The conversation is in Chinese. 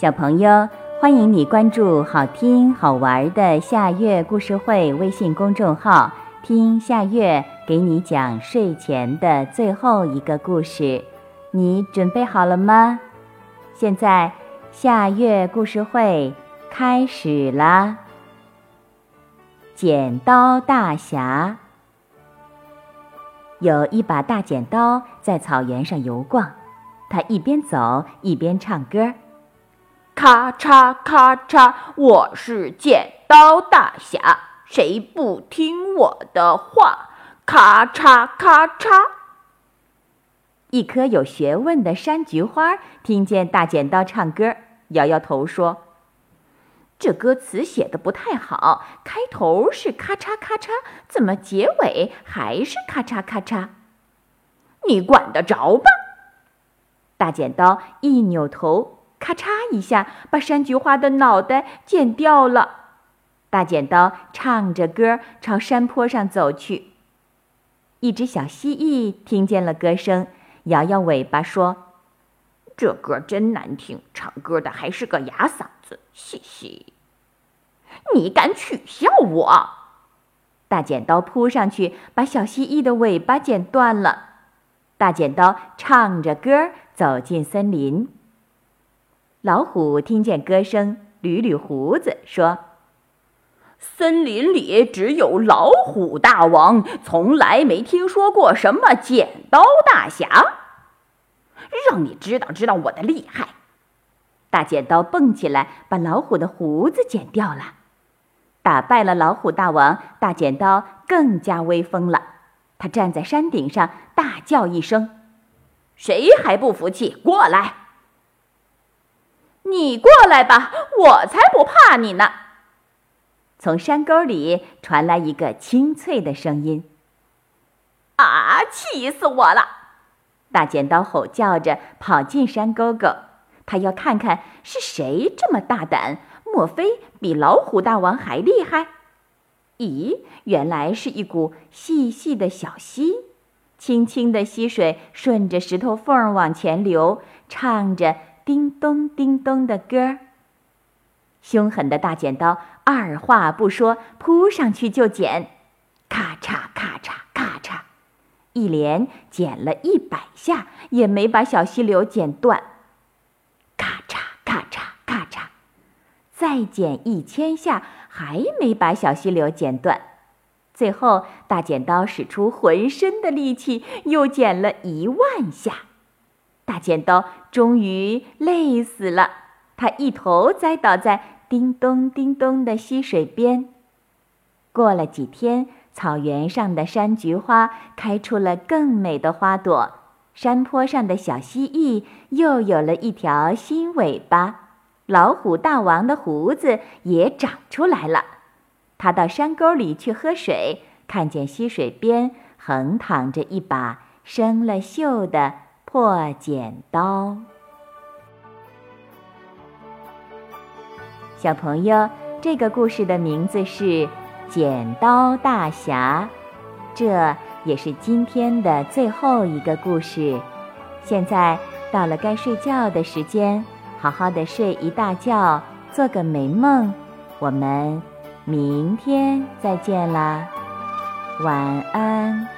小朋友，欢迎你关注好听好玩的夏月故事会微信公众号，听夏月给你讲睡前的最后一个故事。你准备好了吗？现在夏月故事会开始啦！剪刀大侠有一把大剪刀在草原上游逛，他一边走一边唱歌。咔嚓咔嚓，我是剪刀大侠，谁不听我的话？咔嚓咔嚓。一棵有学问的山菊花听见大剪刀唱歌，摇摇头说：“这歌词写的不太好，开头是咔嚓咔嚓，怎么结尾还是咔嚓咔嚓？你管得着吧？”大剪刀一扭头。咔嚓一下，把山菊花的脑袋剪掉了。大剪刀唱着歌朝山坡上走去。一只小蜥蜴听见了歌声，摇摇尾巴说：“这歌真难听，唱歌的还是个哑嗓子。”嘻嘻，你敢取笑我？大剪刀扑上去，把小蜥蜴的尾巴剪断了。大剪刀唱着歌走进森林。老虎听见歌声，捋捋胡子说：“森林里只有老虎大王，从来没听说过什么剪刀大侠。让你知道知道我的厉害！”大剪刀蹦起来，把老虎的胡子剪掉了。打败了老虎大王，大剪刀更加威风了。他站在山顶上，大叫一声：“谁还不服气？过来！”你过来吧，我才不怕你呢！从山沟里传来一个清脆的声音。啊！气死我了！大剪刀吼叫着跑进山沟沟，他要看看是谁这么大胆，莫非比老虎大王还厉害？咦，原来是一股细细的小溪，清清的溪水顺着石头缝往前流，唱着。叮咚叮咚的歌，凶狠的大剪刀二话不说扑上去就剪，咔嚓咔嚓咔嚓，一连剪了一百下也没把小溪流剪断，咔嚓咔嚓咔嚓，再剪一千下还没把小溪流剪断，最后大剪刀使出浑身的力气又剪了一万下。大剪刀终于累死了，他一头栽倒在叮咚叮咚的溪水边。过了几天，草原上的山菊花开出了更美的花朵，山坡上的小蜥蜴又有了一条新尾巴，老虎大王的胡子也长出来了。他到山沟里去喝水，看见溪水边横躺着一把生了锈的。破剪刀，小朋友，这个故事的名字是《剪刀大侠》，这也是今天的最后一个故事。现在到了该睡觉的时间，好好的睡一大觉，做个美梦。我们明天再见啦，晚安。